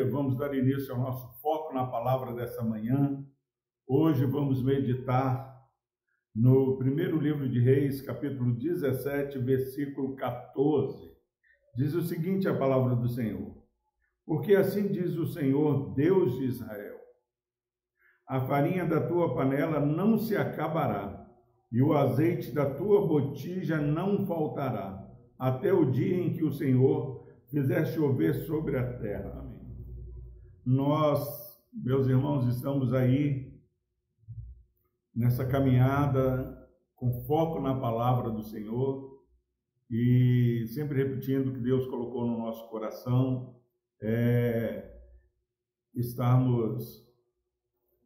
dia. Vamos dar início ao nosso foco na palavra dessa manhã. Hoje vamos meditar no primeiro livro de Reis, capítulo 17, versículo 14. Diz o seguinte a palavra do Senhor: Porque assim diz o Senhor, Deus de Israel: A farinha da tua panela não se acabará, e o azeite da tua botija não faltará, até o dia em que o Senhor fizer chover sobre a terra. Nós, meus irmãos, estamos aí nessa caminhada com foco na palavra do Senhor e sempre repetindo que Deus colocou no nosso coração é, estarmos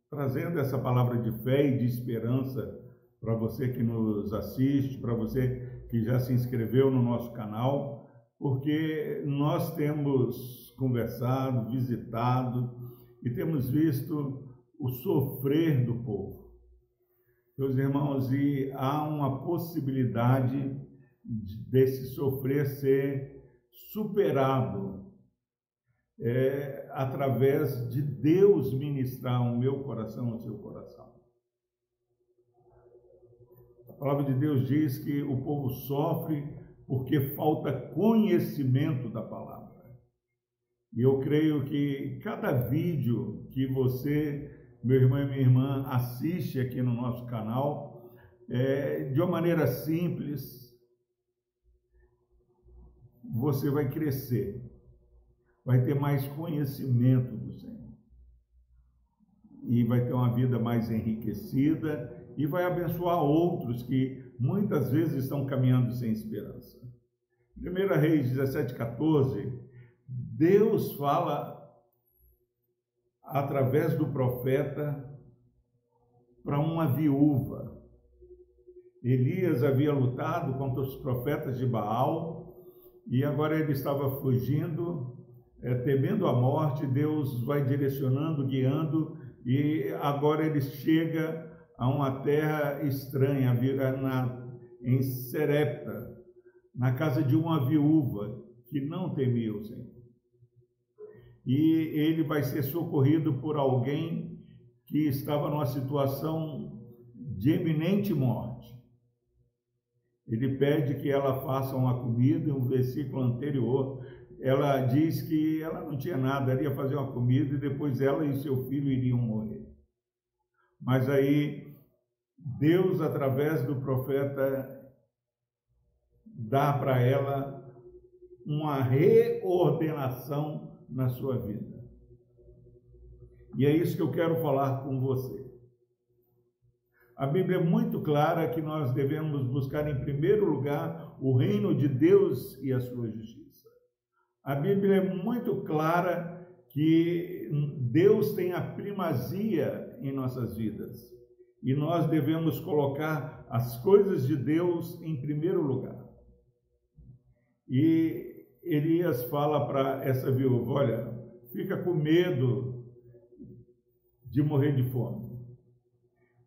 trazendo essa palavra de fé e de esperança para você que nos assiste, para você que já se inscreveu no nosso canal porque nós temos conversado, visitado e temos visto o sofrer do povo. Meus irmãos, e há uma possibilidade desse sofrer ser superado é, através de Deus ministrar o meu coração ao seu coração. A palavra de Deus diz que o povo sofre porque falta conhecimento da palavra. E eu creio que cada vídeo que você, meu irmão e minha irmã, assiste aqui no nosso canal, é, de uma maneira simples, você vai crescer, vai ter mais conhecimento do Senhor. E vai ter uma vida mais enriquecida e vai abençoar outros que muitas vezes estão caminhando sem esperança. 1 Reis 17, 14, Deus fala através do profeta para uma viúva. Elias havia lutado contra os profetas de Baal e agora ele estava fugindo, é, temendo a morte. Deus vai direcionando, guiando e agora ele chega a uma terra estranha, na, em Serepta, na casa de uma viúva que não temia o Senhor. E ele vai ser socorrido por alguém que estava numa situação de eminente morte. Ele pede que ela faça uma comida, um versículo anterior, ela diz que ela não tinha nada, ela ia fazer uma comida e depois ela e seu filho iriam morrer. Mas aí Deus, através do profeta, dá para ela uma reordenação na sua vida. E é isso que eu quero falar com você. A Bíblia é muito clara que nós devemos buscar em primeiro lugar o reino de Deus e a sua justiça. A Bíblia é muito clara que Deus tem a primazia em nossas vidas e nós devemos colocar as coisas de Deus em primeiro lugar. E Elias fala para essa viúva: olha, fica com medo de morrer de fome.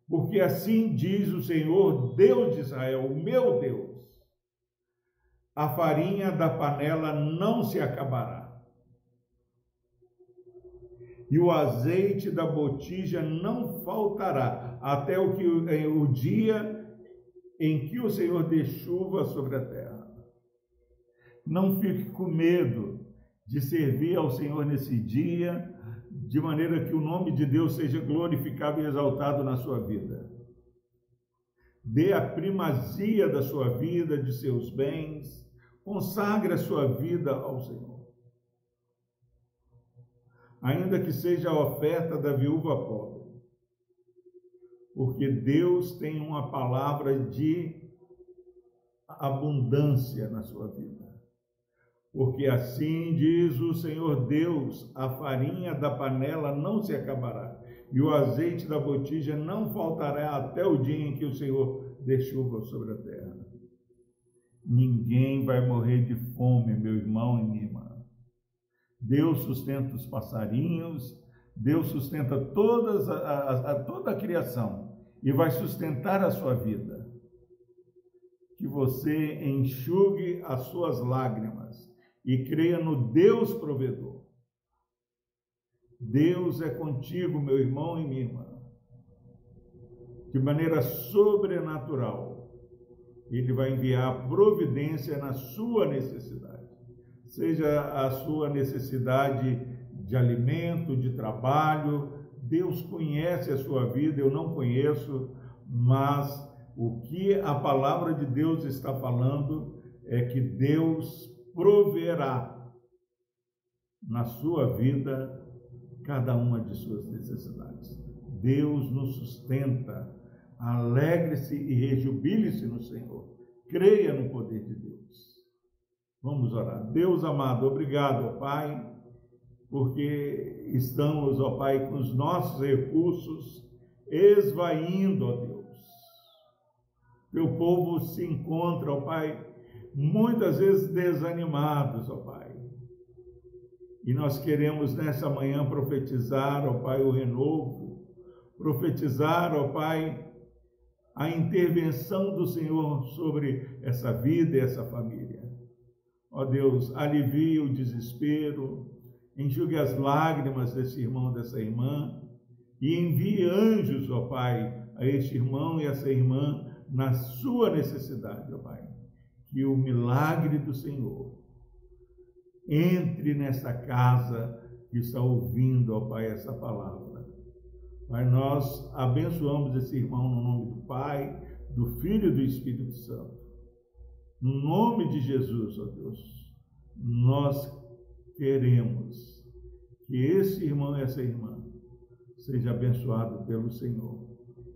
Porque assim diz o Senhor, Deus de Israel, meu Deus: a farinha da panela não se acabará e o azeite da botija não faltará, até o, que, o dia em que o Senhor dê chuva sobre a terra. Não fique com medo de servir ao Senhor nesse dia, de maneira que o nome de Deus seja glorificado e exaltado na sua vida. Dê a primazia da sua vida, de seus bens, consagre a sua vida ao Senhor ainda que seja a oferta da viúva pobre. Porque Deus tem uma palavra de abundância na sua vida. Porque assim diz o Senhor Deus: a farinha da panela não se acabará, e o azeite da botija não faltará até o dia em que o Senhor dê chuva sobre a terra. Ninguém vai morrer de fome, meu irmão e minha irmã. Deus sustenta os passarinhos, Deus sustenta todas a, a, a, toda a criação e vai sustentar a sua vida. Que você enxugue as suas lágrimas e creia no Deus provedor. Deus é contigo, meu irmão e minha irmã. De maneira sobrenatural, Ele vai enviar providência na sua necessidade. Seja a sua necessidade de alimento, de trabalho, Deus conhece a sua vida, eu não conheço, mas o que a palavra de Deus está falando é que Deus proverá na sua vida cada uma de suas necessidades. Deus nos sustenta. Alegre-se e rejubile-se no Senhor. Creia no poder de Deus. Vamos orar. Deus amado, obrigado, ó Pai, porque estamos, ó Pai, com os nossos recursos esvaindo, ó Deus. Teu povo se encontra, ó Pai, muitas vezes desanimados, ó Pai. E nós queremos nessa manhã profetizar, ó Pai, o renovo, profetizar, ó Pai, a intervenção do Senhor sobre essa vida e essa família. Ó Deus, alivie o desespero, enxugue as lágrimas desse irmão, dessa irmã, e envie anjos, ó Pai, a este irmão e essa irmã na sua necessidade, ó Pai. Que o milagre do Senhor entre nessa casa que está ouvindo, ó Pai, essa palavra. Pai, nós abençoamos esse irmão no nome do Pai, do Filho e do Espírito Santo. No nome de Jesus, ó Deus, nós queremos que esse irmão e essa irmã seja abençoado pelo Senhor.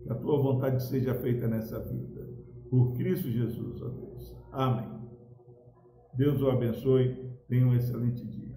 Que a tua vontade seja feita nessa vida. Por Cristo Jesus, ó Deus. Amém. Deus o abençoe. Tenha um excelente dia.